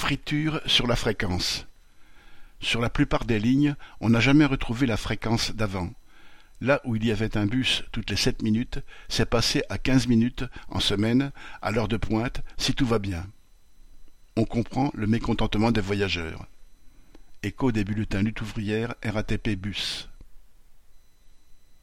Friture sur la fréquence. Sur la plupart des lignes, on n'a jamais retrouvé la fréquence d'avant. Là où il y avait un bus toutes les sept minutes, c'est passé à quinze minutes en semaine, à l'heure de pointe, si tout va bien. On comprend le mécontentement des voyageurs. Écho des bulletins lutte ouvrière RATP Bus.